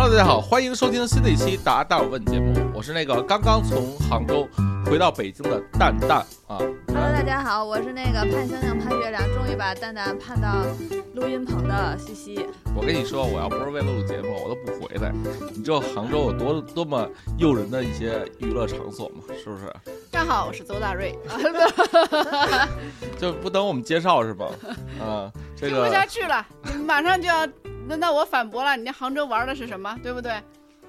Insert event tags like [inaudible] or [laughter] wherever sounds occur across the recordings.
Hello，大家好，欢迎收听新的一期《答大有问》节目，我是那个刚刚从杭州回到北京的蛋蛋啊。Hello，大家好，我是那个盼星星盼月亮，终于把蛋蛋盼到录音棚的西西。我跟你说，我要不是为了录节目，我都不回来。你知道杭州有多多么诱人的一些娱乐场所吗？是不是？大家好，我是邹大瑞，[laughs] 就不等我们介绍是吧？[laughs] 啊，这听不下去了，马上就要轮到我反驳了。你那杭州玩的是什么，对不对？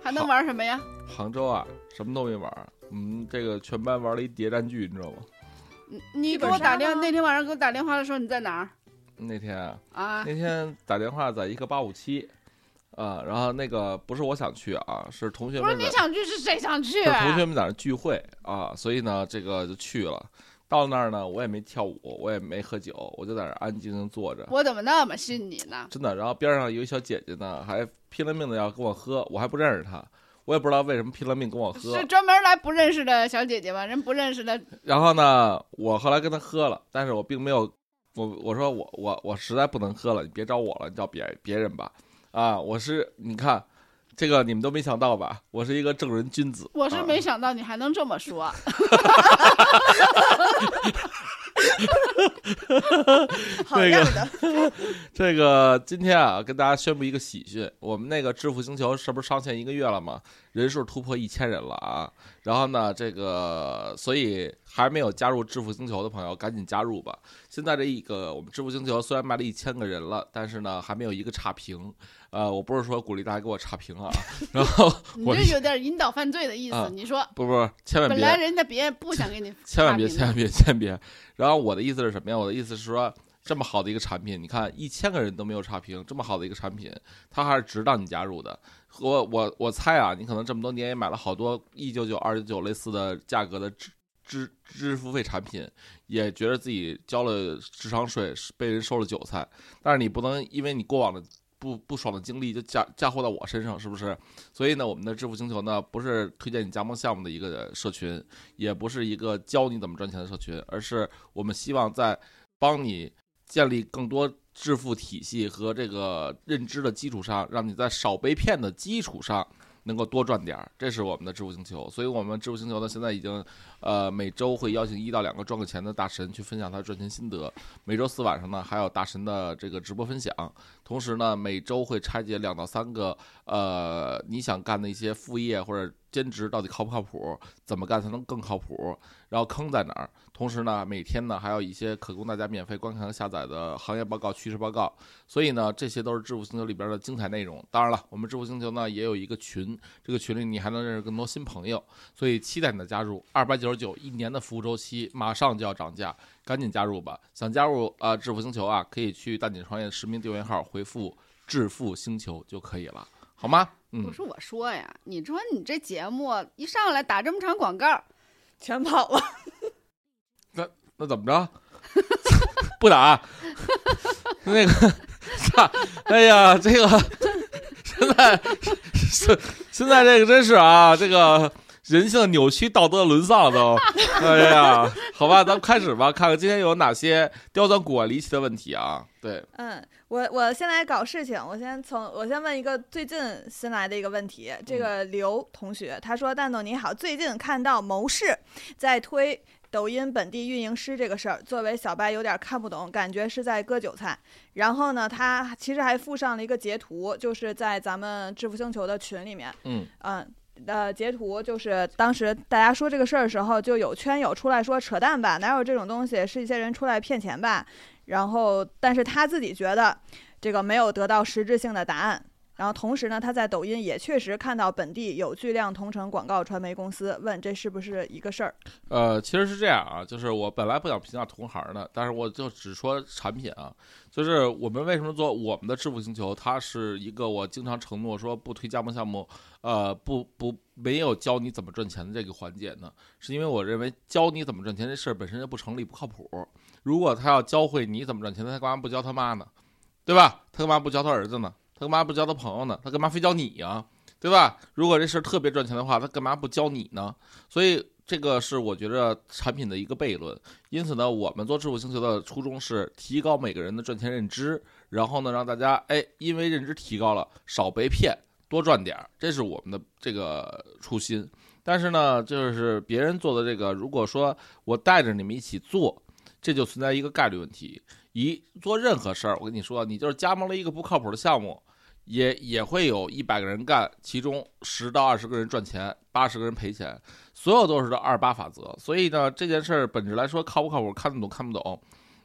还能玩什么呀？杭州啊，什么都没玩我。嗯，这个全班玩了一谍战剧，你知道吗？你你给我打电，话那天晚上给我打电话的时候你在哪儿那天啊，啊？那天打电话在一个八五七，啊，然后那个不是我想去啊，是同学们不是你想去，是谁想去？是同学们在那聚会啊，所以呢，这个就去了。到那儿呢，我也没跳舞，我也没喝酒，我就在那儿安安静静坐着，我怎么那么信你呢？真的。然后边上有一小姐姐呢，还拼了命的要跟我喝，我还不认识她，我也不知道为什么拼了命跟我喝是。专门来不认识的小姐姐吗？人不认识的，然后呢，我后来跟她喝了，但是我并没有，我我说我我我实在不能喝了，你别找我了，你找别别人吧。啊，我是你看，这个你们都没想到吧？我是一个正人君子。我是啊没想到你还能这么说。[laughs] 好样的！[laughs] 这个今天啊，跟大家宣布一个喜讯，我们那个致富星球是不是上线一个月了嘛？人数突破一千人了啊！然后呢，这个所以还没有加入致富星球的朋友，赶紧加入吧。现在这一个我们致富星球虽然卖了一千个人了，但是呢，还没有一个差评。呃，我不是说鼓励大家给我差评啊，[laughs] 然后我 [laughs] 你这有点引导犯罪的意啊思。你说不不，千万别本来人家别人不想给你 [laughs] 千万别，千万别，千万别。然后我的意思是什么呀？我的意思是说，这么好的一个产品，你看一千个人都没有差评，这么好的一个产品，它还是值当你加入的。我我我猜啊，你可能这么多年也买了好多一九九、二九九类似的价格的支支支付费产品，也觉得自己交了智商税，是被人收了韭菜。但是你不能因为你过往的不不爽的经历就嫁嫁祸到我身上，是不是？所以呢，我们的致富星球呢，不是推荐你加盟项目的一个社群，也不是一个教你怎么赚钱的社群，而是我们希望在帮你建立更多致富体系和这个认知的基础上，让你在少被骗的基础上能够多赚点儿，这是我们的致富星球。所以，我们致富星球呢，现在已经呃每周会邀请一到两个赚过钱的大神去分享他赚钱心得。每周四晚上呢，还有大神的这个直播分享。同时呢，每周会拆解两到三个呃你想干的一些副业或者兼职到底靠不靠谱，怎么干才能更靠谱，然后坑在哪儿。同时呢，每天呢还有一些可供大家免费观看和下载的行业报告、趋势报告。所以呢，这些都是致富星球里边的精彩内容。当然了，我们致富星球呢也有一个群，这个群里你还能认识更多新朋友。所以期待你的加入，二百九十九一年的服务周期马上就要涨价，赶紧加入吧！想加入啊、呃致富星球啊，可以去蛋姐创业实名订阅号回复“致富星球”就可以了，好吗？嗯不，是我说呀，你说你这节目一上来打这么长广告，全跑了。[laughs] 那那怎么着？[laughs] 不打？[laughs] 那个，操！哎呀，这个现在是现在这个真是啊，这个人性扭曲，道德沦丧都。[laughs] 哎呀，好吧，咱们开始吧，看看今天有哪些刁钻古怪离奇的问题啊？对，嗯，我我先来搞事情，我先从我先问一个最近新来的一个问题。这个刘同学他说：“蛋总你好，最近看到谋士在推。”抖音本地运营师这个事儿，作为小白有点看不懂，感觉是在割韭菜。然后呢，他其实还附上了一个截图，就是在咱们致富星球的群里面，嗯嗯，呃，截图就是当时大家说这个事儿的时候，就有圈友出来说扯淡吧，哪有这种东西，是一些人出来骗钱吧。然后，但是他自己觉得这个没有得到实质性的答案。然后同时呢，他在抖音也确实看到本地有巨量同城广告传媒公司，问这是不是一个事儿？呃，其实是这样啊，就是我本来不想评价同行的，但是我就只说产品啊，就是我们为什么做我们的致富星球，它是一个我经常承诺说不推加盟项目，呃，不不没有教你怎么赚钱的这个环节呢，是因为我认为教你怎么赚钱这事儿本身就不成立，不靠谱。如果他要教会你怎么赚钱，他干嘛不教他妈呢？对吧？他干嘛不教他儿子呢？他干嘛不交他朋友呢？他干嘛非交你呀、对吧？如果这事儿特别赚钱的话，他干嘛不教你呢？所以这个是我觉得产品的一个悖论。因此呢，我们做致富星球的初衷是提高每个人的赚钱认知，然后呢，让大家哎，因为认知提高了，少被骗，多赚点儿，这是我们的这个初心。但是呢，就是别人做的这个，如果说我带着你们一起做，这就存在一个概率问题。一做任何事儿，我跟你说，你就是加盟了一个不靠谱的项目，也也会有一百个人干，其中十到二十个人赚钱，八十个人赔钱，所有都是这二八法则。所以呢，这件事儿本质来说靠不靠谱，看得懂看不懂，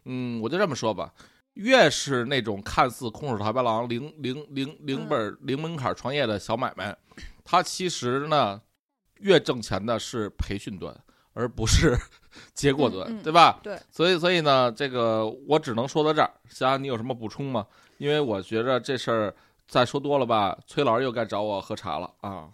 嗯，我就这么说吧。越是那种看似空手套白狼、零零零零本零门槛创业的小买卖，它其实呢，越挣钱的是培训端，而不是 [laughs] 结果论，嗯嗯对吧？对，所以，所以呢，这个我只能说到这儿。霞霞，你有什么补充吗？因为我觉着这事儿再说多了吧，崔老师又该找我喝茶了啊。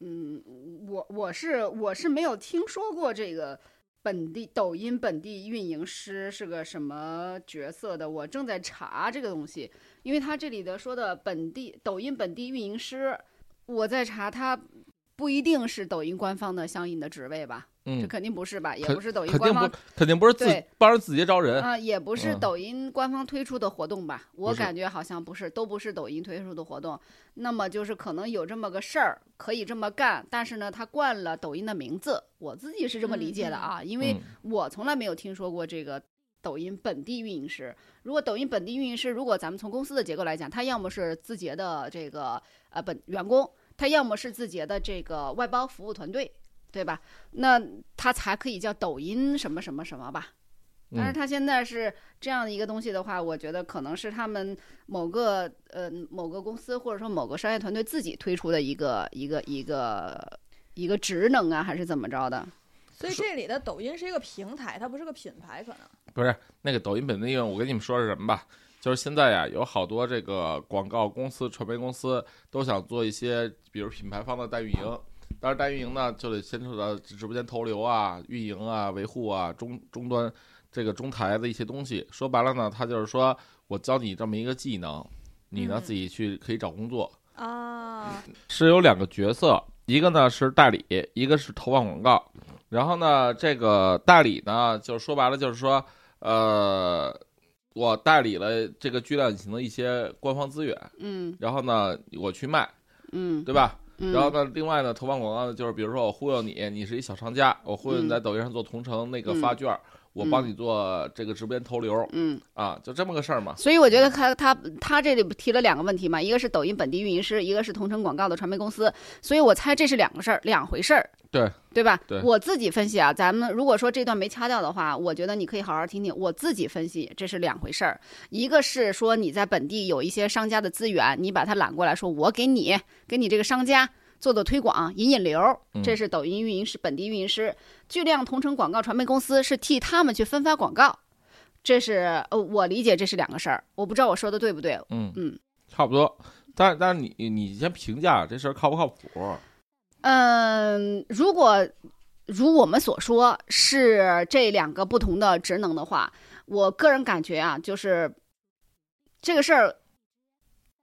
嗯，我我是我是没有听说过这个本地抖音本地运营师是个什么角色的，我正在查这个东西，因为他这里的说的本地抖音本地运营师，我在查他不一定是抖音官方的相应的职位吧，这嗯，肯定不是吧，也不是抖音官方。肯定不是自对帮着自己招人。啊、也不是嗯抖音官方推出的活动吧？我感觉好像不是，都不是抖音推出的活动。那么就是可能有这么个事儿，可以这么干，但是呢，他冠了抖音的名字，我自己是这么理解的啊，因为嗯我从来没有听说过这个抖音本地运营师。如果抖音本地运营师，如果咱们从公司的结构来讲，他要么是字节的这个呃本员工，他要么是字节的这个外包服务团队，对吧？那它才可以叫抖音什么什么什么吧？但是它现在是这样的一个东西的话，我觉得可能是他们某个呃某个公司或者说某个商业团队自己推出的一个一个一个一个职能啊，还是怎么着的？所以这里的抖音是一个平台，它不是个品牌，可能。不是那个抖音本地用，我跟你们说是什么吧？就是现在呀，有好多这个广告公司、传媒公司都想做一些，比如品牌方的代运营。当然，代运营呢就得牵扯到直播间投流啊、运营啊、维护啊、终终端这个中台的一些东西。说白了呢，他就是说我教你这么一个技能，你呢嗯自己去可以找工作。啊，是有两个角色，一个呢是代理，一个是投放广告。然后呢，这个代理呢，就是说白了就是说，呃，我代理了这个巨量引擎的一些官方资源，嗯然后呢，我去卖，嗯对吧？嗯，然后呢，另外呢，投放广告呢，就是比如说我忽悠你，你是一小商家，我忽悠你嗯。在抖音上做同城那个发券，我帮你做这个直播间投流嗯，啊，就这么个事儿嘛。所以我觉得他他他这里提了两个问题嘛，一个是抖音本地运营师，一个是同城广告的传媒公司，所以我猜这是两个事儿，两回事儿。对对吧？对我自己分析啊，咱们如果说这段没掐掉的话，我觉得你可以好好听听。我自己分析，这是两回事儿。一个是说你在本地有一些商家的资源，你把它揽过来，说我给你给你这个商家做做推广，引引流，嗯这是抖音运营师、本地运营师。巨量同城广告传媒公司是替他们去分发广告，这是呃，我理解这是两个事儿。我不知道我说的对不对？嗯嗯，差不多。但但是你你先评价这事儿靠不靠谱？嗯，如果如我们所说是这两个不同的职能的话，我个人感觉啊，就是这个事儿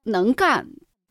能干，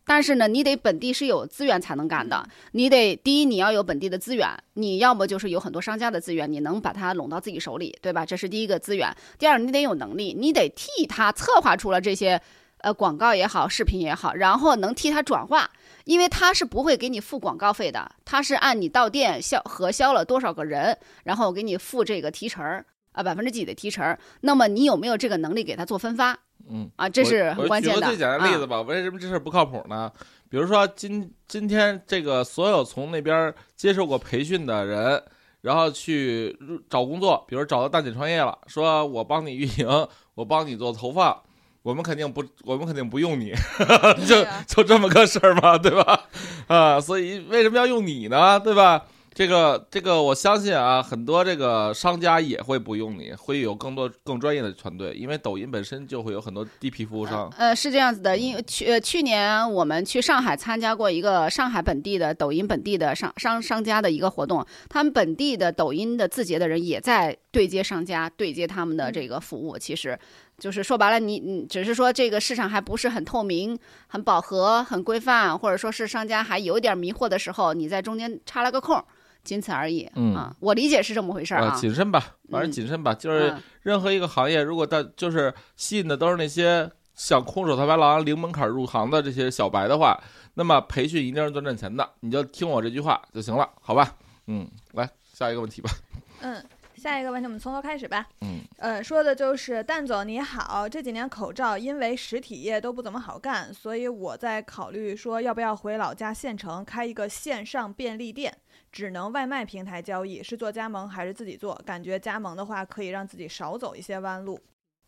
但是呢，你得本地是有资源才能干的。你得第一，你要有本地的资源，你要么就是有很多商家的资源，你能把它拢到自己手里，对吧？这是第一个资源。第二，你得有能力，你得替他策划出了这些。呃，广告也好，视频也好，然后能替他转化，因为他是不会给你付广告费的，他是按你到店销核销了多少个人，然后给你付这个提成儿啊，百分之几的提成儿。那么你有没有这个能力给他做分发嗯。啊？这是很我关键的。举个最简单的例子啊吧，为什么这事儿不靠谱呢？比如说今今天这个所有从那边接受过培训的人，然后去入找工作，比如找到大姐创业了，说我帮你运营，我帮你做投放。我们肯定不，我们肯定不用你，[laughs] 就就这么个事儿嘛，对吧？啊，所以为什么要用你呢？对吧？这个这个，我相信啊，很多这个商家也会不用你，会有更多更专业的团队，因为抖音本身就会有很多低皮服务商。呃，是这样子的，因为去呃去年我们去上海参加过一个上海本地的抖音本地的商商商家的一个活动，他们本地的抖音的字节的人也在对接商家，对接他们的这个服务。其实就是说白了，你你只是说这个市场还不是很透明、很饱和、很规范，或者说是商家还有点迷惑的时候，你在中间插了个空。仅此而已，嗯啊，我理解是这么回事啊，谨慎吧，反正嗯谨慎吧。就是嗯任何一个行业，如果大就是吸引的都是那些想空手套白狼零门槛入行的这些小白的话，那么培训一定是最赚钱的，你就听我这句话就行了，好吧？嗯，来下一个问题吧。[laughs] 嗯，下一个问题我们从头开始吧。嗯，呃，说的就是蛋总你好，这几年口罩因为实体业都不怎么好干，所以我在考虑说要不要回老家县城开一个线上便利店，只能外卖平台交易，是做加盟还是自己做？感觉加盟的话可以让自己少走一些弯路。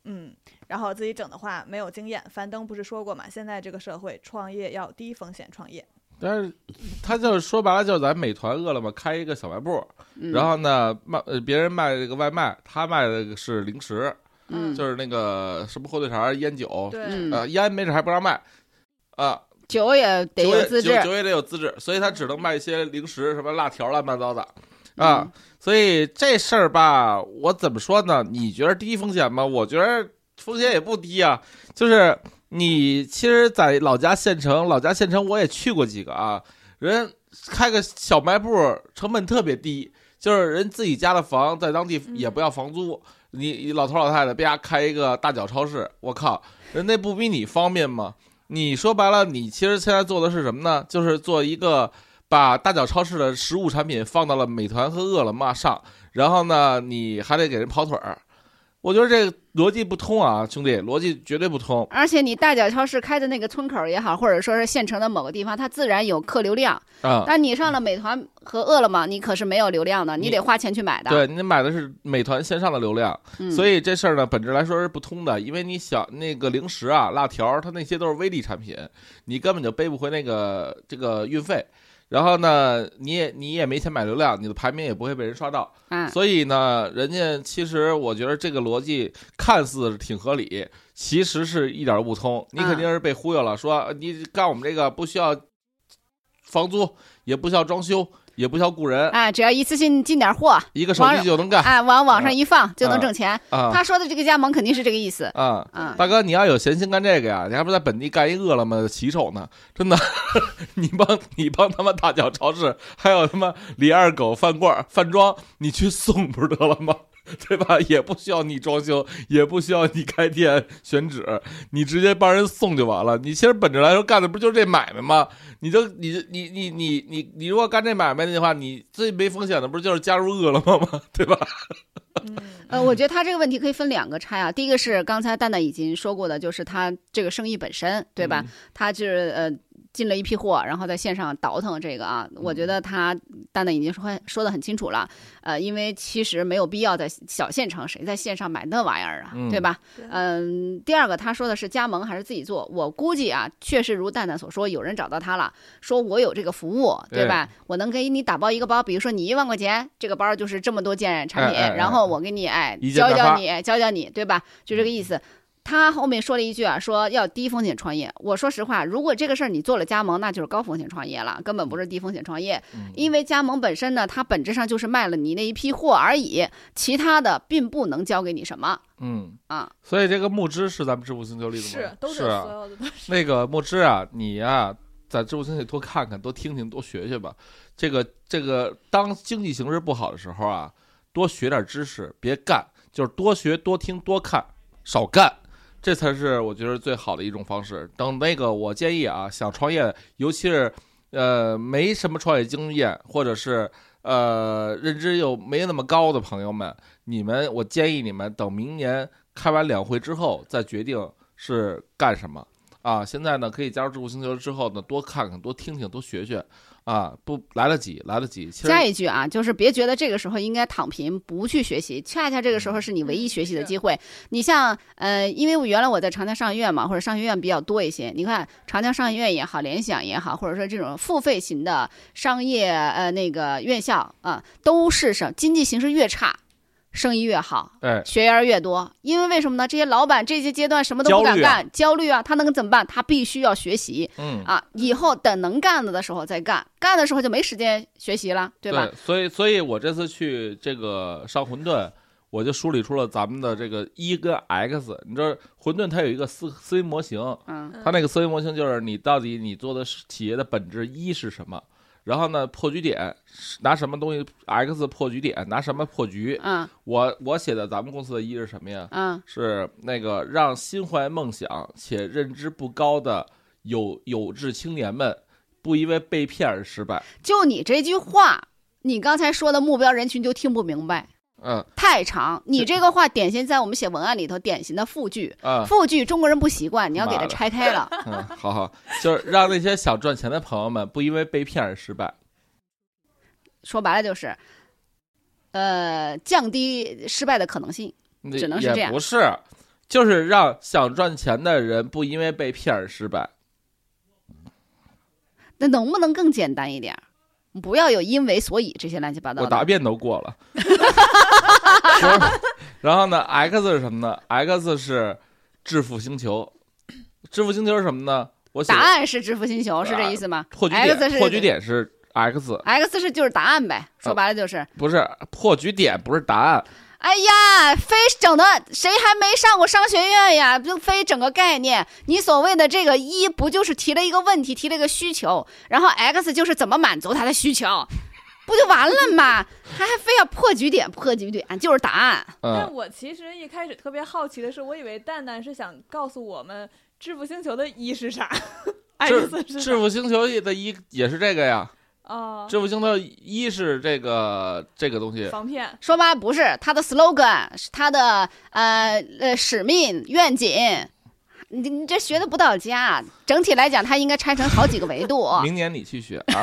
嗯，然后自己整的话没有经验。樊登不是说过嘛，现在这个社会创业要低风险创业。但是他就是说白了，就是咱美团、饿了么开一个小卖部，嗯然后呢卖呃别人卖这个外卖，他卖的是零食，嗯就是那个什么火腿肠、烟酒，对，嗯呃烟没准还不让卖，啊酒也得有资质酒，酒也得有资质，所以他只能卖一些零食，什么辣条乱七八糟的啊。所以这事儿吧，我怎么说呢？你觉得低风险吗？我觉得风险也不低啊。就是你其实，在老家县城，老家县城我也去过几个啊，人开个小卖部，成本特别低，就是人自己家的房，在当地也不要房租。你你老头老太太别家开一个大脚超市，我靠，人那不比你方便吗？你说白了，你其实现在做的是什么呢？就是做一个把大脚超市的实物产品放到了美团和饿了么上，然后呢，你还得给人跑腿儿。我觉得这个逻辑不通啊，兄弟，逻辑绝对不通。而且你大脚超市开的那个村口也好，或者说是县城的某个地方，它自然有客流量。啊、但你上了美团和饿了么，你可是没有流量的，你你得花钱去买的。对你买的是美团线上的流量，嗯，所以这事儿呢，本质来说是不通的。因为你想那个零食啊、辣条，它那些都是微利产品，你根本就背不回那个这个运费。然后呢，你也你也没钱买流量，你的排名也不会被人刷到。嗯，所以呢，人家其实我觉得这个逻辑看似挺合理，其实是一点儿都不通。你肯定是被忽悠了，说你干我们这个不需要房租，也不需要装修，也不需要雇人，哎，只要一次性进点货，一个手机就能干哎，往网上一放就能挣钱。啊他说的这个加盟肯定是这个意思。啊！嗯，大哥，你要有闲心干这个呀，你还不在本地干一饿了么的骑手呢？真的，[laughs] 你帮你帮他们大脚超市，还有他妈李二狗饭馆饭庄，你去送不是得了吗？对吧？也不需要你装修，也不需要你开店选址，你直接帮人送就完了。你其实本质来说干的不就是这买卖吗？你就你你你你你你如果干这买卖的话，你最没风险的不是就是加入饿了么吗？对吧？嗯 [laughs] 呃，我觉得他这个问题可以分两个拆啊。第一个是刚才蛋蛋已经说过的，就是他这个生意本身，对吧？嗯他就是呃进了一批货，然后在线上倒腾这个啊。我觉得他蛋蛋已经说很说的很清楚了，呃，因为其实没有必要在小县城，谁在线上买那玩意儿啊，嗯对吧？对嗯，第二个他说的是加盟还是自己做？我估计啊，确实如蛋蛋所说，有人找到他了，说我有这个服务，对吧？我能给你打包一个包，比如说你一万块钱，这个包就是这么多件产品，哎哎哎然后我给你哎教教你，教教你，对吧？就这个意思。他后面说了一句啊，说要低风险创业。我说实话，如果这个事儿你做了加盟，那就是高风险创业了，根本不是低风险创业。嗯因为加盟本身呢，它本质上就是卖了你那一批货而已，其他的并不能教给你什么嗯，啊。所以这个木之是咱们致富星球里的吗？是都是啊所有的都是。那个墨汁啊，你呀、在知乎星里多看看，多听听，多学学吧。这个这个，当经济形势不好的时候啊，多学点知识，别干，就是多学、多听、多看，少干，这才是我觉得最好的一种方式。等那个，我建议啊，想创业，尤其是呃没什么创业经验，或者是呃认知又没那么高的朋友们，你们我建议你们等明年开完两会之后再决定是干什么。啊，现在呢可以加入知乎星球之后呢，多看看、多听听、多学学，啊，不来得及，来得及。其实加一句啊，就是别觉得这个时候应该躺平不去学习，恰恰这个时候是你唯一学习的机会。你像呃，因为我原来我在长江商学院嘛，或者商学院比较多一些。你看长江商学院也好，联想也好，或者说这种付费型的商业呃那个院校啊、都是什经济形势越差，生意越好。哎，学员越多，因为为什么呢？这些老板这些阶段什么都不敢焦虑啊干，焦虑啊，他能怎么办？他必须要学习嗯，啊，以后等能干了的时候再干，干的时候就没时间学习了，对吧？所以，所以我这次去这个上混沌，我就梳理出了咱们的这个一跟 X。你知道混沌它有一个思思维模型，嗯它那个思维模型就是你到底你做的企业的本质一是什么，然后呢，破局点拿什么东西 X 破局点，拿什么破局？嗯我我写的咱们公司的一是什么呀？嗯是那个让心怀梦想且认知不高的有有志青年们，不因为被骗而失败。就你这句话，你刚才说的目标人群就听不明白，嗯太长。你这个话典型在我们写文案里头典型的复句，啊复句中国人不习惯，你要给它拆开了。[laughs] 嗯，好好，就是让那些想赚钱的朋友们不因为被骗而失败。说白了就是，呃，降低失败的可能性。那只能是这样不是，就是让想赚钱的人不因为被骗而失败。那能不能更简单一点儿？不要有因为所以这些乱七八糟的。我答辩都过了。[laughs] 就是然后呢，X 是什么呢？X 是致富星球。致富星球是什么呢？我答案是致富星球，是这意思吗破局点，是破局点是 X，X 是就是答案呗，说白了就是。不是破局点，不是答案。哎呀，非整的谁还没上过商学院呀？就非整个概念。你所谓的这个一，不就是提了一个问题，提了一个需求，然后 X 就是怎么满足他的需求，不就完了吗？还 [laughs] 还非要破局点，破局点就是答案。但嗯，我其实一开始特别好奇的是，我以为蛋蛋是想告诉我们致富星球的一是啥致，X 是致富星球的一也是这个呀。哦，致富星的一是这个这个东西，防骗。说吧不是他的 slogan，是他的呃呃使命愿景。你你这学的不到家，整体来讲，它应该拆成好几个维度。[laughs] 明年你去学啊，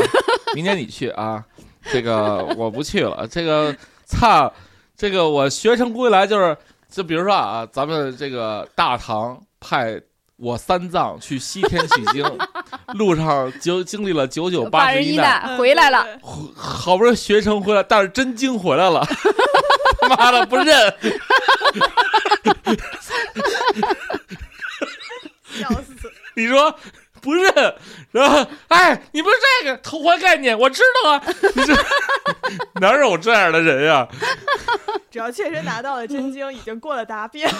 明年你去啊，这个 [laughs] 我不去了。这个操，这个我学成归来就是，就比如说啊，咱们这个大唐派我三藏去西天取经，[laughs] 路上就经历了九九八十十一一难，回来了，对好不容易学成回来，但是真经回来了，他 [laughs] 妈的不认。笑死！[laughs] 你说不认，然后哎，你不是这个偷换概念，我知道啊，你这哪有这样的人呀？只要确实拿到了真经，已经过了答辩。[laughs]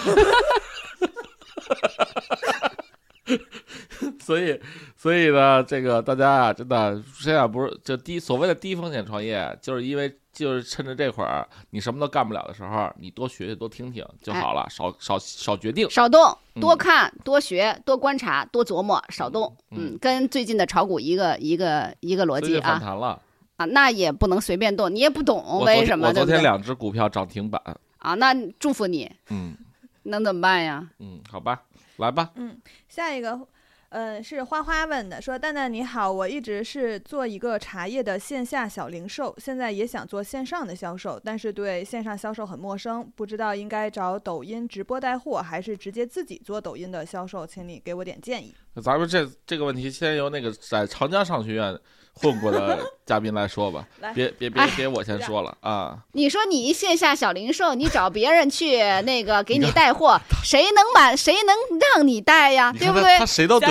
所以，所以呢，这个大家啊，真的现在不是就低所谓的低风险创业，就是因为就是趁着这会儿你什么都干不了的时候，你多学学多听听就好了，少少少决定。少动，嗯多看，多学，多观察，多琢磨，少动。嗯嗯，跟最近的炒股一个一个一个逻辑啊弹了，啊，那也不能随便动，你也不懂为什么，我昨天？两只股票涨停板，啊，那祝福你，嗯能怎么办呀？嗯，好吧，来吧，嗯下一个，呃，是花花问的，说蛋蛋你好，我一直是做一个茶叶的线下小零售，现在也想做线上的销售，但是对线上销售很陌生，不知道应该找抖音直播带货，还是直接自己做抖音的销售，请你给我点建议。咱们这这个问题先由那个在长江商学院混过的嘉宾来说吧，[laughs] 别别别哎别我先说了啊。你说你一线下小零售，你找别人去那个给你带货，[laughs] 谁能满？谁能让你带呀？对不对看他他？谁都怼？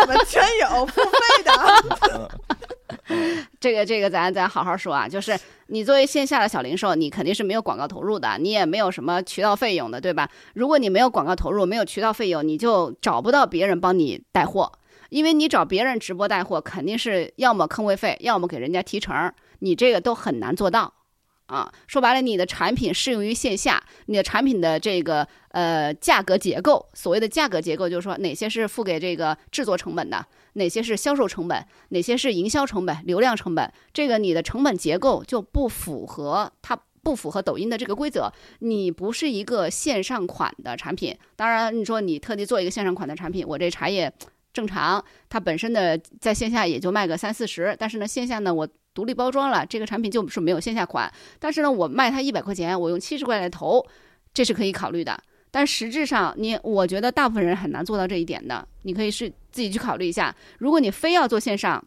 我们全有 [laughs] 付费的。这个这个咱咱好好说啊，就是你作为线下的小零售，你肯定是没有广告投入的，你也没有什么渠道费用的，对吧？如果你没有广告投入，没有渠道费用，你就找不到别人帮你带货，因为你找别人直播带货，肯定是要么坑位费，要么给人家提成儿，你这个都很难做到。啊，说白了，你的产品适用于线下，你的产品的这个呃价格结构，所谓的价格结构，就是说哪些是付给这个制作成本的，哪些是销售成本，哪些是营销成本、流量成本，这个你的成本结构就不符合它。不符合抖音的这个规则，你不是一个线上款的产品。当然，你说你特地做一个线上款的产品，我这茶叶正常，它本身的在线下也就卖个三四十，但是呢，线下呢我独立包装了，这个产品就是没有线下款，但是呢，我卖它一百块钱，我用七十块来投，这是可以考虑的。但实质上，你我觉得大部分人很难做到这一点的。你可以是自己去考虑一下，如果你非要做线上，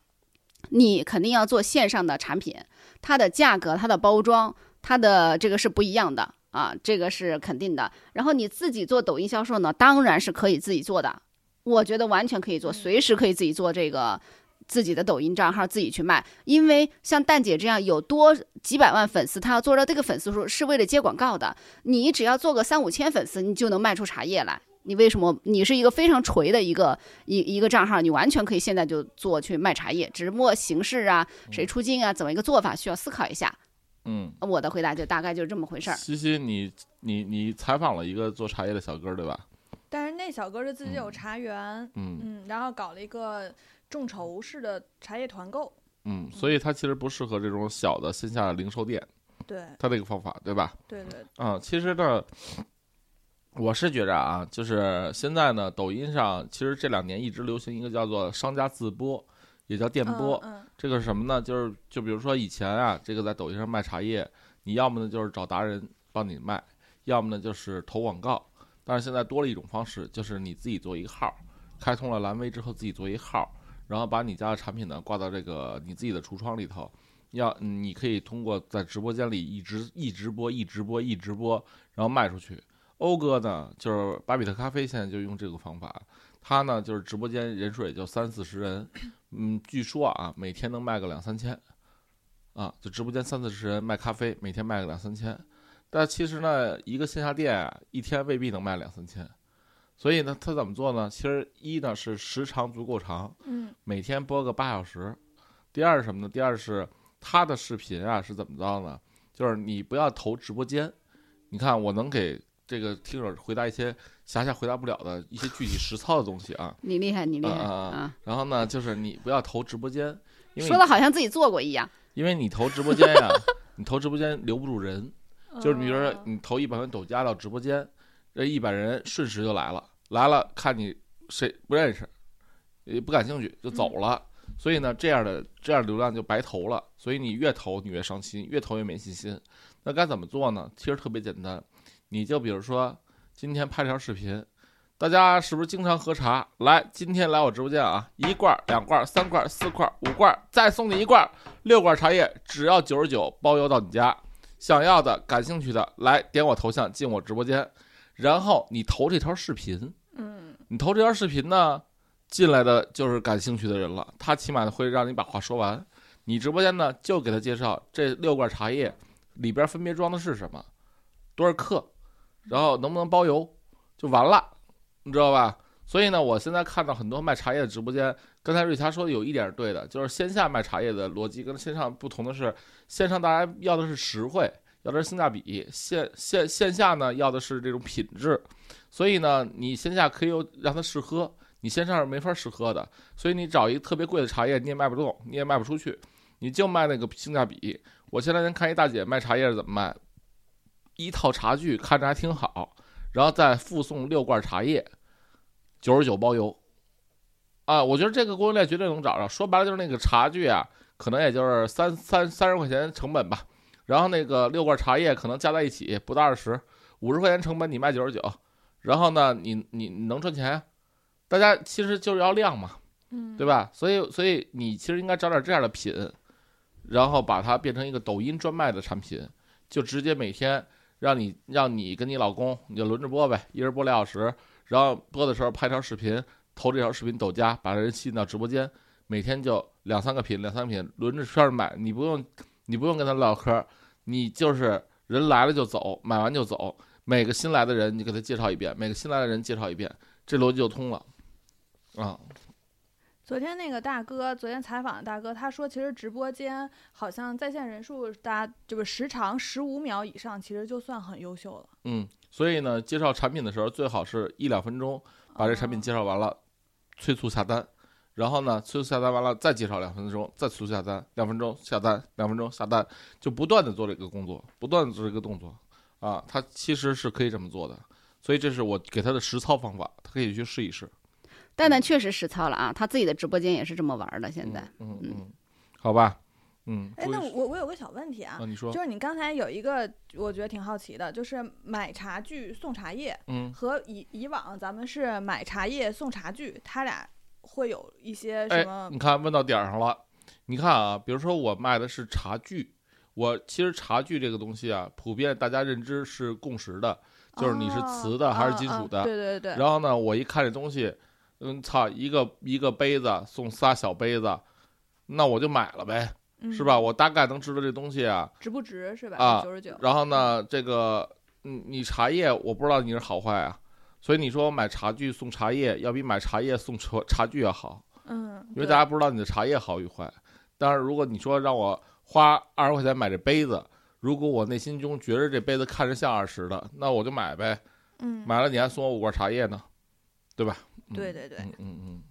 你肯定要做线上的产品，它的价格、它的包装、它的这个是不一样的啊，这个是肯定的。然后你自己做抖音销售呢，当然是可以自己做的，我觉得完全可以做，随时可以自己做这个。自己的抖音账号自己去卖，因为像蛋姐这样有多几百万粉丝，她要做到这个粉丝数是为了接广告的。你只要做个三五千粉丝，你就能卖出茶叶来。你为什么？你是一个非常锤的一个一一个账号，你完全可以现在就做去卖茶叶，只不过形式啊，谁出镜啊，怎么一个做法需要思考一下。嗯，我的回答就大概就是这么回事儿。西西，你你你采访了一个做茶叶的小哥儿，对吧？但是那小哥是自己有嗯茶园，嗯嗯，然后搞了一个众筹式的茶叶团购，嗯，所以他其实不适合这种小的线下的零售店，对它这个方法，对吧？对对，嗯，其实呢，我是觉着啊，就是现在呢，抖音上其实这两年一直流行一个叫做商家自播，也叫电播。嗯这个是什么呢？就是就比如说以前啊，这个在抖音上卖茶叶，你要么呢就是找达人帮你卖，要么呢就是投广告。但是现在多了一种方式，就是你自己做一个号，开通了蓝微之后自己做一号，然后把你家的产品呢挂到这个你自己的橱窗里头。要你可以通过在直播间里一直一直播一直播一直播，然后卖出去。欧哥呢，就是巴比特咖啡，现在就用这个方法。他呢，就是直播间人数也就三四十人，嗯，据说啊，每天能卖个两三千，啊，就直播间三四十人卖咖啡，每天卖个两三千。但其实呢，一个线下店啊，一天未必能卖两三千。所以呢，他怎么做呢？其实一呢是时长足够长，嗯每天播个八小时。第二是什么呢？第二是他的视频啊是怎么着呢？就是你不要投直播间。你看，我能给这个听友回答一些霞霞回答不了的一些具体实操的东西啊。你厉害，你厉害啊！然后呢，就是你不要投直播间，因为说的好像自己做过一样。因为你投直播间呀，[laughs] 你投直播间留不住人。嗯，就是比如说你投一百元抖加到直播间，这一百人瞬时就来了，来了看你谁不认识，也不感兴趣就走了。所以呢，这样的这样流量就白投了。所以你越投你越伤心，越投越没信心。那该怎么做呢？其实特别简单，你就比如说今天拍条视频，大家是不是经常喝茶？来，今天来我直播间啊，一罐、两罐、三罐、四罐、五罐，再送你一罐，六罐茶叶，只要九十九，包邮到你家。想要的、感兴趣的，来点我头像进我直播间，然后你投这条视频，嗯你投这条视频呢，进来的就是感兴趣的人了，他起码会让你把话说完。你直播间呢，就给他介绍这六罐茶叶里边分别装的是什么，多少克，然后能不能包邮，就完了，你知道吧？所以呢，我现在看到很多卖茶叶的直播间，刚才瑞霞说的有一点是对的，就是线下卖茶叶的逻辑跟线上不同的是，线上大家要的是实惠，要的是性价比，线线线下呢要的是这种品质，所以呢，你线下可以有让他试喝，你线上是没法试喝的，所以你找一个特别贵的茶叶，你也卖不动，你也卖不出去，你就卖那个性价比。我前两天看一大姐卖茶叶是怎么卖，一套茶具看着还挺好，然后再附送六罐茶叶，九十九包邮。啊，我觉得这个供应链绝对能找着。说白了就是那个茶具啊，可能也就是三三三十块钱成本吧，然后那个六罐茶叶可能加在一起不到二十，五十块钱成本你卖九十九，然后呢，你你你能赚钱呀？大家其实就是要量嘛，嗯，对吧？所以所以你其实应该找点这样的品，然后把它变成一个抖音专卖的产品，就直接每天让你让你跟你老公你就轮着播呗，一人播俩小时，然后播的时候拍条视频，投这条视频抖加，把人吸引到直播间，每天就两三个品，两三个品轮着圈儿买，你不用你不用跟他唠嗑，你就是人来了就走，买完就走，每个新来的人你给他介绍一遍，每个新来的人介绍一遍，这逻辑就通了，啊，昨天那个大哥，昨天采访的大哥，他说，其实直播间好像在线人数，大家就是时长十五秒以上，其实就算很优秀了。嗯，所以呢，介绍产品的时候最好是一两分钟把这产品哦介绍完了，催促下单，然后呢，催促下单完了再介绍两分钟，再催促下单，两分钟下单，两分钟下单，就不断的做这个工作，不断的做这个动作，啊，他其实是可以这么做的，所以这是我给他的实操方法，他可以去试一试。蛋蛋确实实操了啊，他自己的直播间也是这么玩儿的。现在，嗯嗯好吧，嗯，哎，那我我有个小问题啊啊，，你说就，是你刚才有一个，我觉得挺好奇的，就是买茶具送茶叶嗯，和以以往咱们是买茶叶送茶具，它俩会有一些哎什么？你看问到点儿上了。你看啊，比如说我卖的是茶具，我其实茶具这个东西啊，普遍大家认知是共识的，就是你是瓷的哦还是金属哦哦的。对对对。然后呢，我一看这东西，嗯，操，一个一个杯子送仨小杯子，那我就买了呗，是吧？嗯？我大概能知道这东西啊。值不值是吧？啊九十九。然后呢，这个，嗯，你茶叶我不知道你是好坏啊，所以你说买茶具送茶叶，要比买茶叶送茶茶具要好，嗯，因为大家不知道你的茶叶好与坏。但是，如果你说让我花二十块钱买这杯子，如果我内心中觉着这杯子看着像二十的，那我就买呗。嗯，买了你还送我五罐茶叶呢，对吧？嗯对对对，嗯嗯嗯，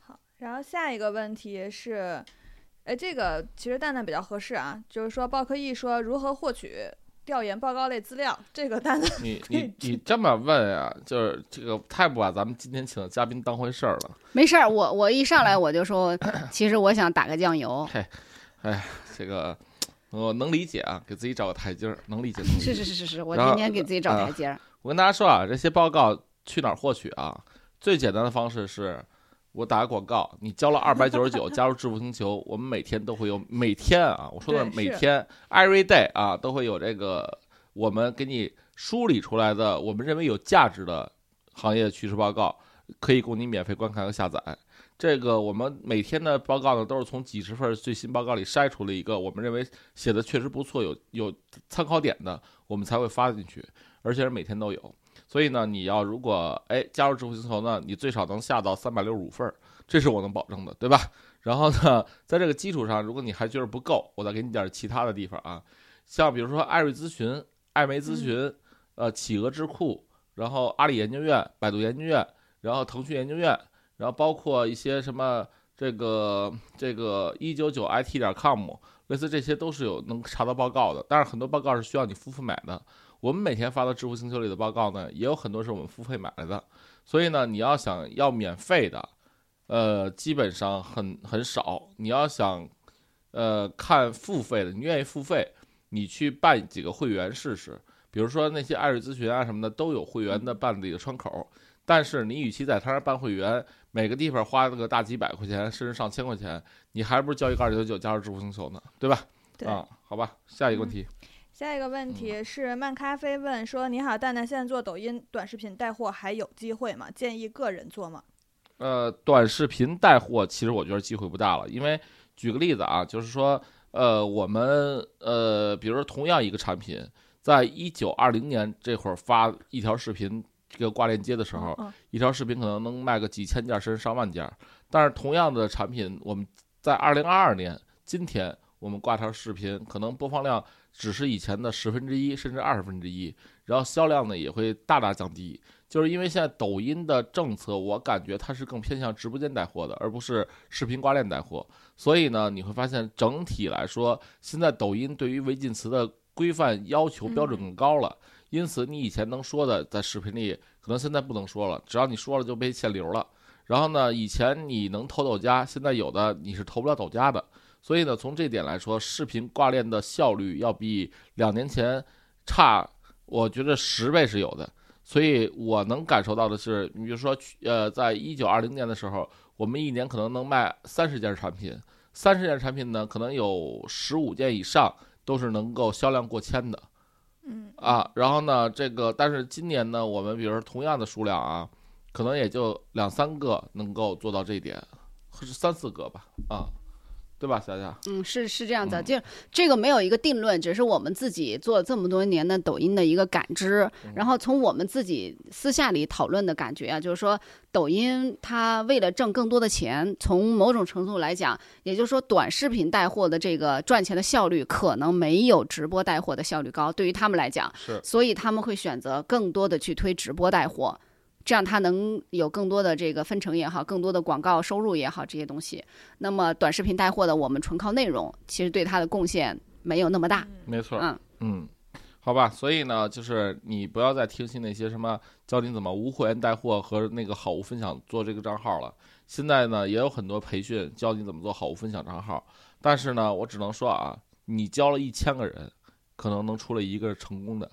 好，然后下一个问题是，哎，这个其实蛋蛋比较合适啊，就是说报科艺说如何获取调研报告类资料，这个蛋蛋你你你这么问啊，就是这个太不把咱们今天请的嘉宾当回事儿了。没事儿，我我一上来我就说，[clears throat] 其实我想打个酱油。哎这个我能理解啊，给自己找个台阶儿，能理解。能理解是是是是是，我然后今天给自己找啊台阶儿。我跟大家说啊，这些报告去哪儿获取啊？最简单的方式是，我打个广告，你交了二百九十九，加入致富星球，我们每天都会有，每天啊，我说的每天，every day 啊，都会有这个我们给你梳理出来的，我们认为有价值的行业趋势报告，可以供你免费观看和下载。这个我们每天的报告呢，都是从几十份最新报告里筛出了一个我们认为写的确实不错、有有参考点的，我们才会发进去，而且是每天都有。所以呢，你要如果哎加入智慧星球呢，你最少能下到三百六十五份儿，这是我能保证的，对吧？然后呢，在这个基础上，如果你还觉得不够，我再给你点儿其他的地方啊，像比如说艾瑞咨询、艾媒咨询、呃企鹅智库，然后阿里研究院、百度研究院，然后腾讯研究院，然后包括一些什么这个这个一九九 it 点 com，类似这些都是有能查到报告的，但是很多报告是需要你付费买的。我们每天发到知乎星球里的报告呢，也有很多是我们付费买来的，所以呢，你要想要免费的，呃，基本上很很少。你要想，呃，看付费的，你愿意付费，你去办几个会员试试。比如说那些艾瑞咨询啊什么的，都有会员的办理的窗口。但是你与其在他那办会员，每个地方花那个大几百块钱，甚至上千块钱，你还不如交一个二九九加入知乎星球呢，对吧？对。啊，好吧，下一个问题。下一个问题是漫咖啡问说：“你好，蛋蛋，现在做抖音短视频带货还有机会吗？建议个人做吗？”呃，短视频带货其实我觉得机会不大了，因为举个例子啊，就是说，呃，我们呃，比如说同样一个产品，在一九二零年这会儿发一条视频，这个挂链接的时候，嗯一条视频可能能卖个几千件甚至上万件，但是同样的产品，我们在二零二二年今天我们挂条视频，可能播放量只是以前的十分之一甚至二十分之一，然后销量呢也会大大降低。就是因为现在抖音的政策，我感觉它是更偏向直播间带货的，而不是视频挂链带货。所以呢，你会发现整体来说，现在抖音对于违禁词的规范要求标准更高了。因此，你以前能说的在视频里，可能现在不能说了，只要你说了就被限流了。然后呢，以前你能投抖加，现在有的你是投不了抖加的。所以呢，从这点来说，视频挂链的效率要比两年前差，我觉得十倍是有的。所以我能感受到的是，你比如说，呃，在一九二零年的时候，我们一年可能能卖三十件产品，三十件产品呢，可能有十五件以上都是能够销量过千的。嗯啊，然后呢，这个但是今年呢，我们比如说同样的数量啊，可能也就两三个能够做到这一点，或是三四个吧，啊，对吧，霞霞？嗯，是是这样的，嗯就这个没有一个定论，只是我们自己做了这么多年的抖音的一个感知，嗯然后从我们自己私下里讨论的感觉啊，就是说抖音它为了挣更多的钱，从某种程度来讲，也就是说短视频带货的这个赚钱的效率可能没有直播带货的效率高，对于他们来讲，是所以他们会选择更多的去推直播带货。这样它能有更多的这个分成也好，更多的广告收入也好，这些东西。那么短视频带货的，我们纯靠内容，其实对它的贡献没有那么大。没错，嗯，嗯，好吧，所以呢，就是你不要再听信那些什么教你怎么无会员带货和那个好物分享做这个账号了。现在呢，也有很多培训教你怎么做好物分享账号，但是呢，我只能说啊，你教了一千个人，可能能出来一个成功的。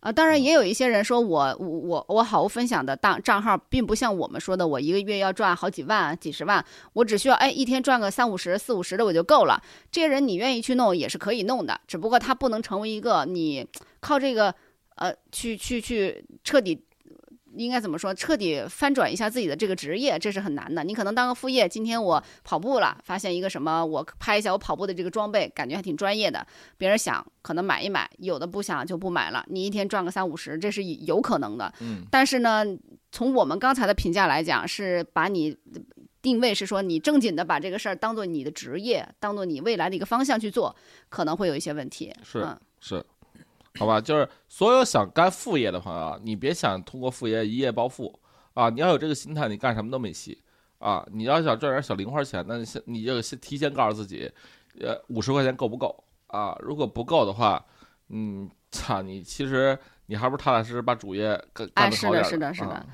啊，当然也有一些人说我我我我好物分享的账账号，并不像我们说的，我一个月要赚好几万、几十万，我只需要哎一天赚个三五十、四五十的我就够了。这些人你愿意去弄也是可以弄的，只不过他不能成为一个你靠这个呃去去去彻底应该怎么说，彻底翻转一下自己的这个职业，这是很难的。你可能当个副业，今天我跑步了，发现一个什么，我拍一下我跑步的这个装备，感觉还挺专业的，别人想可能买一买，有的不想就不买了。你一天赚个三五十，这是有可能的。嗯，但是呢，从我们刚才的评价来讲，是把你定位是说你正经的把这个事儿当做你的职业，当做你未来的一个方向去做，可能会有一些问题。是嗯是，好吧，就是所有想干副业的朋友啊，你别想通过副业一夜暴富啊！你要有这个心态，你干什么都没戏啊！你要想赚点小零花钱，那你先你就先提前告诉自己，呃，五十块钱够不够啊？如果不够的话，嗯，操你，其实你还不如踏踏实实把主业干干好是的是的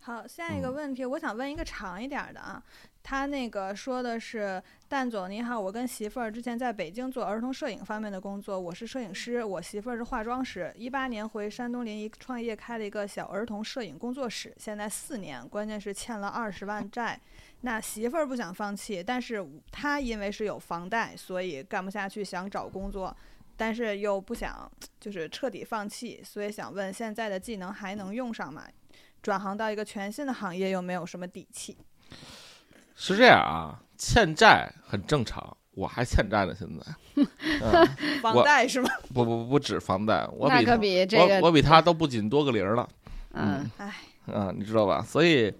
好，下一个嗯问题，我想问一个长一点儿的啊。他那个说的是，蛋总你好，我跟媳妇儿之前在北京做儿童摄影方面的工作，我是摄影师，我媳妇儿是化妆师。一八年回山东临沂创业开了一个小儿童摄影工作室，现在四年，关键是欠了二十万债。那媳妇儿不想放弃，但是他因为是有房贷，所以干不下去，想找工作。但是又不想就是彻底放弃，所以想问现在的技能还能用上吗？转行到一个全新的行业，又没有什么底气。是这样啊，欠债很正常，我还欠债呢，现在，[laughs] 嗯，房贷是吗？不不不止房贷，我那可比他比这个，我我比他都不仅多个零儿了。嗯，唉，嗯，你知道吧？所以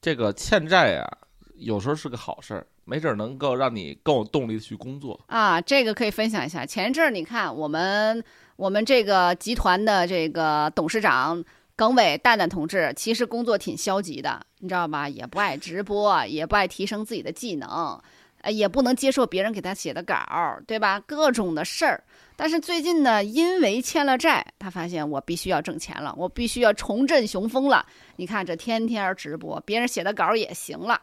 这个欠债呀，有时候是个好事儿，没准儿能够让你更有动力去工作。啊，这个可以分享一下。前一阵儿你看，我们我们这个集团的这个董事长耿伟蛋蛋同志，其实工作挺消极的，你知道吧？也不爱直播，也不爱提升自己的技能，呃，也不能接受别人给他写的稿儿，对吧？各种的事儿。但是最近呢，因为欠了债，他发现我必须要挣钱了，我必须要重振雄风了。你看这天天直播，别人写的稿儿也行了，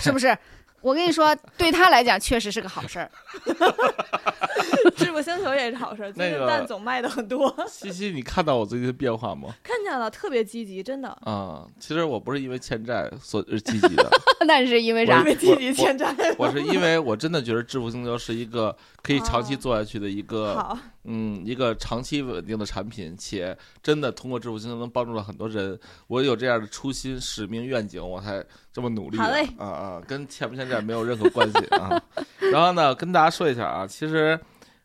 是不是？我跟你说，对他来讲确实是个好事儿。[laughs] 致富星球也是好事儿，最近蛋总卖的很多，西西，你看到我最近的变化吗？看见了，特别积极，真的。啊、其实我不是因为欠债所而积极的，[laughs] 那是因为啥我因？为积极欠债。我是因为我真的觉得致富星球是一个可以长期哦做下去的一个，好，嗯，一个长期稳定的产品，且真的通过致富星球能帮助了很多人。我有这样的初心、使命、愿景，我才这么努力。好嘞啊啊，跟欠不欠债没有任何关系啊。[laughs] 然后呢，跟大家说一下啊，其实，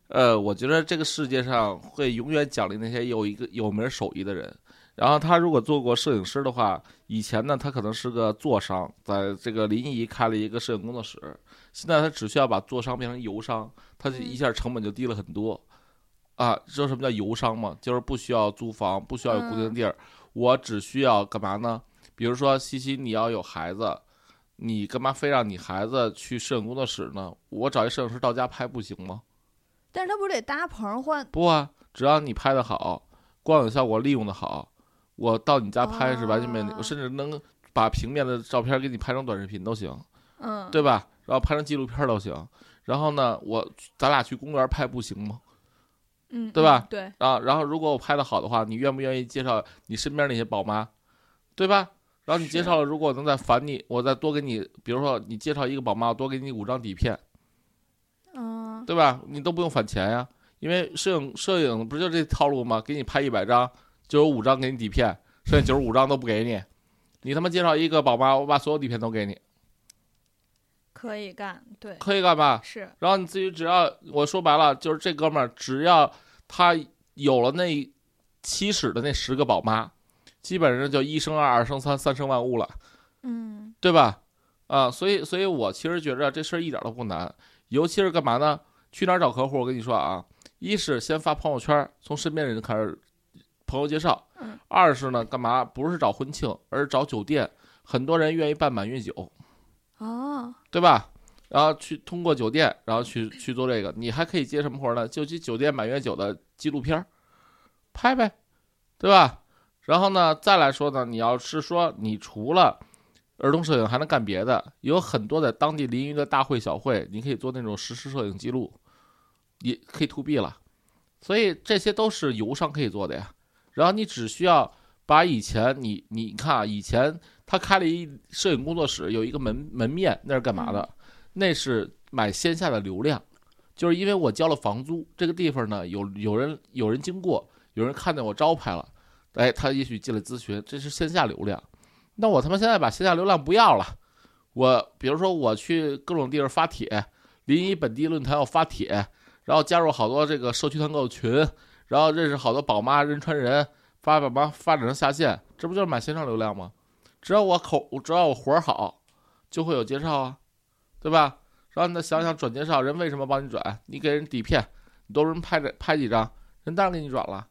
呃，我觉得这个世界上会永远奖励那些有一个有门手艺的人。然后他如果做过摄影师的话，以前呢他可能是个做商，在这个临沂开了一个摄影工作室。现在他只需要把做商变成游商，他就一下成本就低了很多。啊，知道什么叫游商吗？就是不需要租房，不需要有固定的地儿，我只需要干嘛呢？比如说西西，你要有孩子，你干嘛非让你孩子去摄影工作室呢？我找一摄影师到家拍不行吗？但是他不是得搭棚换？不啊，只要你拍的好，光影效果利用的好，我到你家拍是完全没问题，甚至能把平面的照片给你拍成短视频都行，嗯，对吧？然后拍成纪录片都行。然后呢，我咱俩去公园拍不行吗？嗯，对吧嗯对，啊，然后如果我拍的好的话，你愿不愿意介绍你身边那些宝妈，对吧？然后你介绍了，如果我能再返你，我再多给你，比如说你介绍一个宝妈，我多给你五张底片，嗯，对吧？你都不用返钱呀，因为摄影摄影不就这套路吗？给你拍一百张，就有五张给你底片，剩下九十五张都不给你。你他妈介绍一个宝妈，我把所有底片都给你，可以干，对，可以干吧？是，然后你自己只要我说白了，就是这哥们儿只要他有了那起始的那十个宝妈，基本上就一生二，二生三，三生万物了，嗯，对吧？啊，所以所以我其实觉着这事儿一点都不难，尤其是干嘛呢？去哪儿找客户？我跟你说啊，一是先发朋友圈，从身边人开始朋友介绍；嗯二是呢，干嘛？不是找婚庆，而是找酒店，很多人愿意办满月酒。哦，对吧？然后去通过酒店，然后去去做这个，你还可以接什么活呢？就接酒店满月酒的纪录片儿，拍呗，对吧？然后呢，再来说呢，你要是说你除了儿童摄影还能干别的，有很多在当地临沂的大会小会，你可以做那种实时摄影记录，也可以 to B 了。所以这些都是游商可以做的呀。然后你只需要把以前你你看啊，以前他开了一摄影工作室，有一个门门面，那是干嘛的？那是买线下的流量，就是因为我交了房租，这个地方呢有有人有人经过，有人看见我招牌了，哎，他也许进来咨询，这是线下流量。那我他妈现在把线下流量不要了，我比如说我去各种地方发帖，临沂本地论坛我发帖，然后加入好多这个社区团购群，然后认识好多宝妈、人传人，发宝妈发展成下线，这不就是买线上流量吗？只要我口，只要我活儿好，就会有介绍啊，对吧？然后你再想想转介绍，人为什么帮你转？你给人底片，你都人拍着拍几张，人当然给你转了，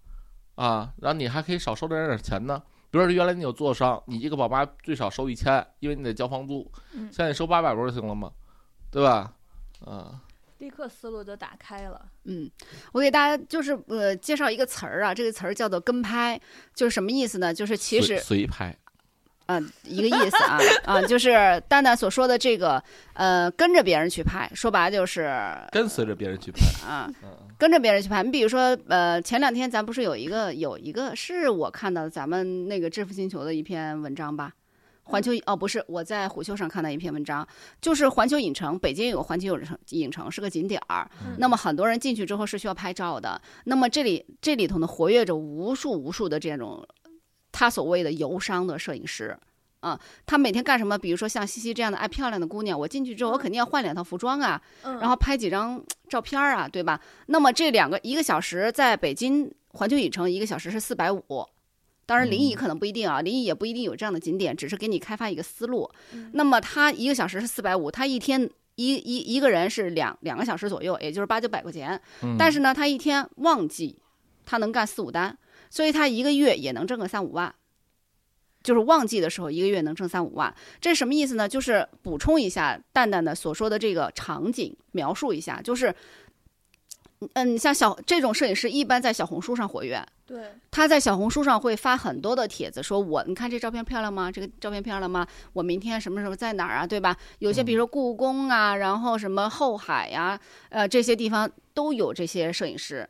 啊，然后你还可以少收点点钱呢。比如说原来你有做商，你一个宝妈最少收一千，因为你得交房租，嗯现在你收八百不就行了吗？对吧？啊，立刻思路就打开了。嗯，我给大家就是呃介绍一个词儿啊，这个词儿叫做跟拍，就是什么意思呢？就是其随实随拍，嗯、一个意思啊 [laughs] 啊，就是蛋蛋所说的这个呃跟着别人去拍，说白了就是跟随着别人去拍，啊嗯跟着别人去拍。你比如说呃前两天咱不是有一个有一个是我看到咱们那个致富星球的一篇文章吧。环球哦，不是，我在虎嗅上看到一篇文章，就是环球影城，北京有个环球影城，影城是个景点儿，嗯那么很多人进去之后是需要拍照的。那么这里这里头呢，活跃着无数无数的这种他所谓的游商的摄影师。啊，他每天干什么？比如说像西西这样的爱漂亮的姑娘，我进去之后，我肯定要换两套服装啊，嗯，然后拍几张照片儿啊，对吧？那么这两个一个小时在北京环球影城一个小时是四百五，当然临沂嗯可能不一定啊，临沂也不一定有这样的景点，只是给你开发一个思路。嗯那么他一个小时是四百五，他一天一一一个人是两两个小时左右，也就是八九百块钱。嗯但是呢，他一天旺季他能干四五单，所以他一个月也能挣个三五万。就是旺季的时候，一个月能挣三五万，这是什么意思呢？就是补充一下蛋蛋的所说的这个场景，描述一下，就是，嗯，像小这种摄影师一般在小红书上活跃，对，他在小红书上会发很多的帖子，说我你看这照片漂亮吗？这个照片漂亮吗？我明天什么时候在哪儿啊？对吧？有些比如说故宫啊，然后什么后海呀、呃这些地方都有这些摄影师，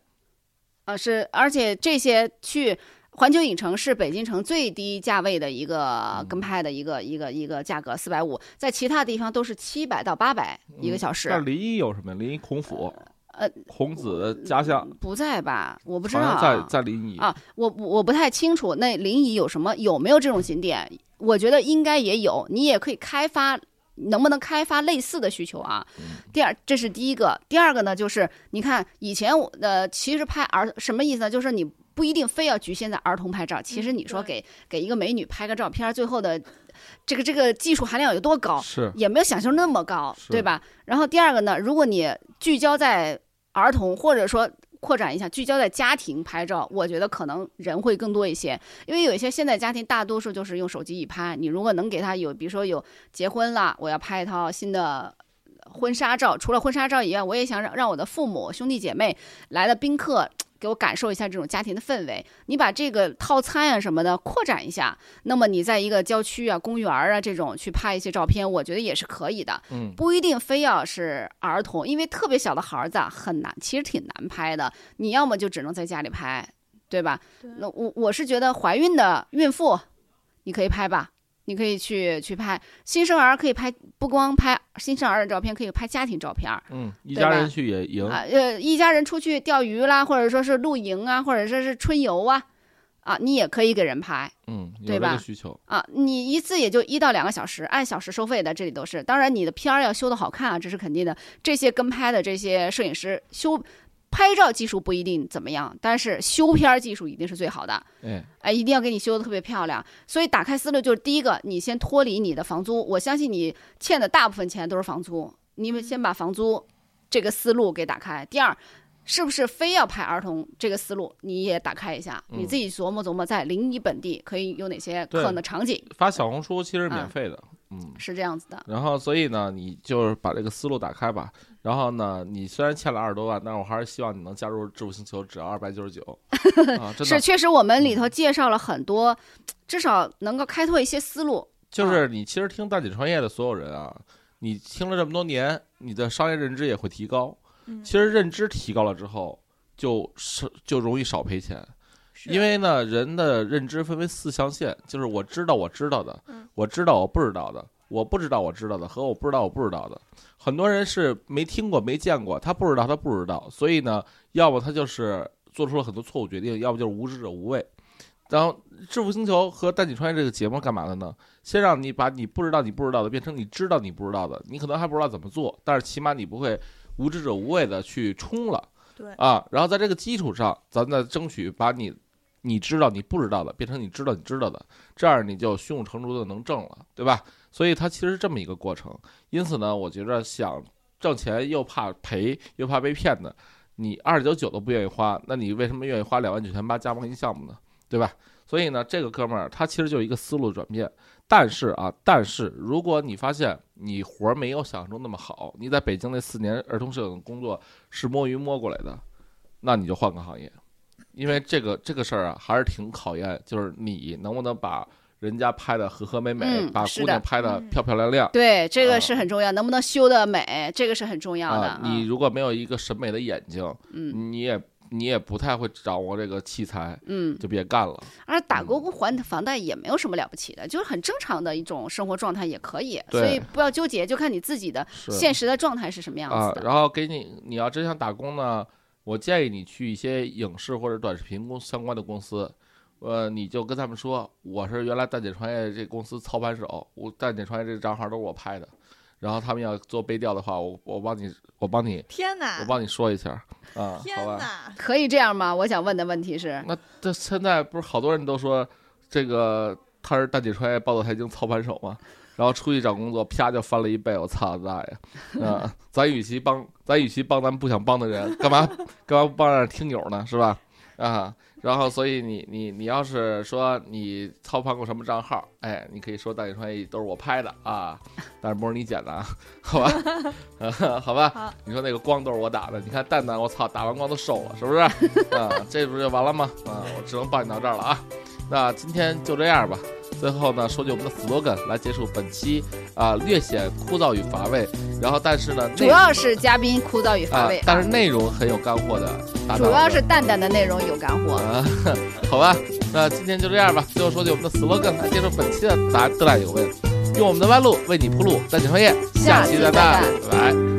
啊是，而且这些去环球影城是北京城最低价位的一个跟拍的一个一个一个价格，四百五，在其他地方都是七百到八百一个小时。那临沂有什么？临沂孔府，呃，孔子的家乡，不在吧？我不知道。在在临沂。啊，我我不太清楚那临沂有什么有没有这种景点？我觉得应该也有，你也可以开发，能不能开发类似的需求啊？第二，这是第一个。第二个呢，就是你看以前我呃，其实拍儿什么意思呢？就是你不一定非要局限在儿童拍照，其实嗯你说对给给一个美女拍个照片，最后的这个这个技术含量有多高？是也没有想象那么高，对吧？然后第二个呢，如果你聚焦在儿童，或者说扩展一下，聚焦在家庭拍照，我觉得可能人会更多一些。因为有一些现在家庭大多数就是用手机一拍，你如果能给他有，比如说有结婚了，我要拍一套新的。婚纱照，除了婚纱照以外，我也想让让我的父母、兄弟姐妹来的宾客给我感受一下这种家庭的氛围。你把这个套餐啊什么的扩展一下，那么你在一个郊区啊、公园啊这种去拍一些照片，我觉得也是可以的。嗯，不一定非要是儿童，因为特别小的孩子啊很难，其实挺难拍的。你要么就只能在家里拍，对吧？对那我我是觉得怀孕的孕妇，你可以拍吧，你可以去去拍新生儿，可以拍不光拍新生儿的照片，可以拍家庭照片儿嗯，一家人去野营，啊，呃，一家人出去钓鱼啦，或者说是露营啊，或者说是春游啊，啊，你也可以给人拍。嗯，对吧需求，啊，你一次也就一到两个小时，按小时收费的，这里都是。当然，你的片儿要修的好看啊，这是肯定的。这些跟拍的这些摄影师修拍照技术不一定怎么样，但是修片儿技术一定是最好的。哎，哎，一定要给你修的特别漂亮。所以打开思路就是第一个，你先脱离你的房租，我相信你欠的大部分钱都是房租，你们先把房租这个思路给打开。第二。是不是非要拍儿童这个思路，你也打开一下，你嗯自己琢磨琢磨，在临沂本地可以有哪些可能的场景，发小红书其实是免啊费的，嗯。是这样子的。然后，所以呢，你就是把这个思路打开吧。然后呢，你虽然欠了二十多万，但是我还是希望你能加入致富星球，只要二百九十九啊，真是，确实我们里头介绍了很多，至少能够开拓一些思路。就是你其实听大姐创业的所有人啊，你听了这么多年，你的商业认知也会提高。嗯其实认知提高了之后，就是就容易少赔钱。是因为呢，人的认知分为四象限，就是我知道我知道的嗯，我知道我不知道的，我不知道我知道的和我不知道我不知道的。很多人是没听过、没见过，他不知道他不知道，所以呢，要么他就是做出了很多错误决定，要么就是无知者无畏。然后《致富星球》和《带你穿越》这个节目干嘛的呢？先让你把你不知道你不知道的变成你知道你不知道的，你可能还不知道怎么做，但是起码你不会无知者无畏的去冲了。对啊，然后在这个基础上，咱再争取把你你知道你不知道的变成你知道你知道的，这样你就胸有成竹的能挣了，对吧？所以它其实是这么一个过程。因此呢，我觉着想挣钱又怕赔又怕被骗的，你二九九都不愿意花，那你为什么愿意花两万九千八加盟一项目呢？对吧？所以呢，这个哥们儿他其实就是一个思路转变。但是啊，但是如果你发现你活儿没有想象中那么好，你在北京那四年儿童摄影工作是摸鱼摸过来的，那你就换个行业，因为这个这个事儿啊，还是挺考验，就是你能不能把人家拍的和和美美，把姑娘拍的嗯漂漂亮亮。对，这啊个是很重要，能不能修的美，这个是很重要的。啊，你如果没有一个审美的眼睛，嗯你也你也不太会掌握这个器材，嗯，就别干了。而打嗯工还房贷也没有什么了不起的，就是很正常的一种生活状态也可以，对所以不要纠结，就看你自己的是现实的状态是什么样啊子，的。然后给你，你要真想打工呢，我建议你去一些影视或者短视频公相关的公司，呃，你就跟他们说，我是原来蛋姐创业这公司操盘手，我蛋姐创业这个账号都是我拍的，然后他们要做背调的话，我我帮你，我帮你，天哪我！帮你说一下 [laughs] 啊，好吧？天哪！可以这样吗？我想问的问题是，那这现在不是好多人都说这个他是蛋姐创业报道财经操盘手吗？然后出去找工作，啪就翻了一倍，我操大爷！啊，咱与其帮，咱与其帮咱不想帮的人，干嘛干嘛不帮点听友呢？是吧？啊，然后所以你你你要是说你操盘过什么账号，哎，你可以说蛋姐创业都是我拍的啊，但是不是你剪的啊，好吧？[laughs] 啊好吧好，你说那个光都是我打的，你看蛋蛋，我操，打完光都瘦了，是不是？啊，这不是就完了吗？啊，我只能帮你到这儿了啊。那今天就这样吧。最后呢，说句我们的 slogan 来结束本期啊，略显枯燥与乏味。然后，但是呢，主要是嘉宾枯燥与乏味，，啊但是内容很有干货的搭档们。主要是蛋蛋的内容有干货。啊，[laughs] 好吧，那今天就这样吧。最后说句我们的 slogan 来结束本期的答答案有问，用我们的弯路为你铺路，带你创业，下期再拜拜。